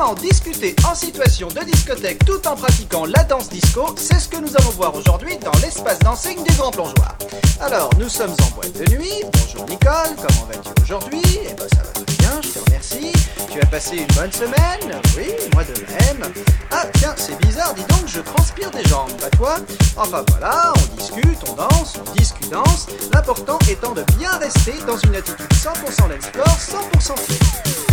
Comment discuter en situation de discothèque tout en pratiquant la danse disco C'est ce que nous allons voir aujourd'hui dans l'espace dancing du Grand Plongeoir. Alors, nous sommes en boîte de nuit. Bonjour Nicole, comment vas-tu aujourd'hui? Eh ben ça va très bien, je te remercie. Tu as passé une bonne semaine? Oui, moi de même. Ah tiens, c'est bizarre, dis donc, je transpire des jambes, pas toi? Enfin voilà, on discute, on danse, on discute, danse. L'important étant de bien rester dans une attitude 100% l'explore, 100% fit.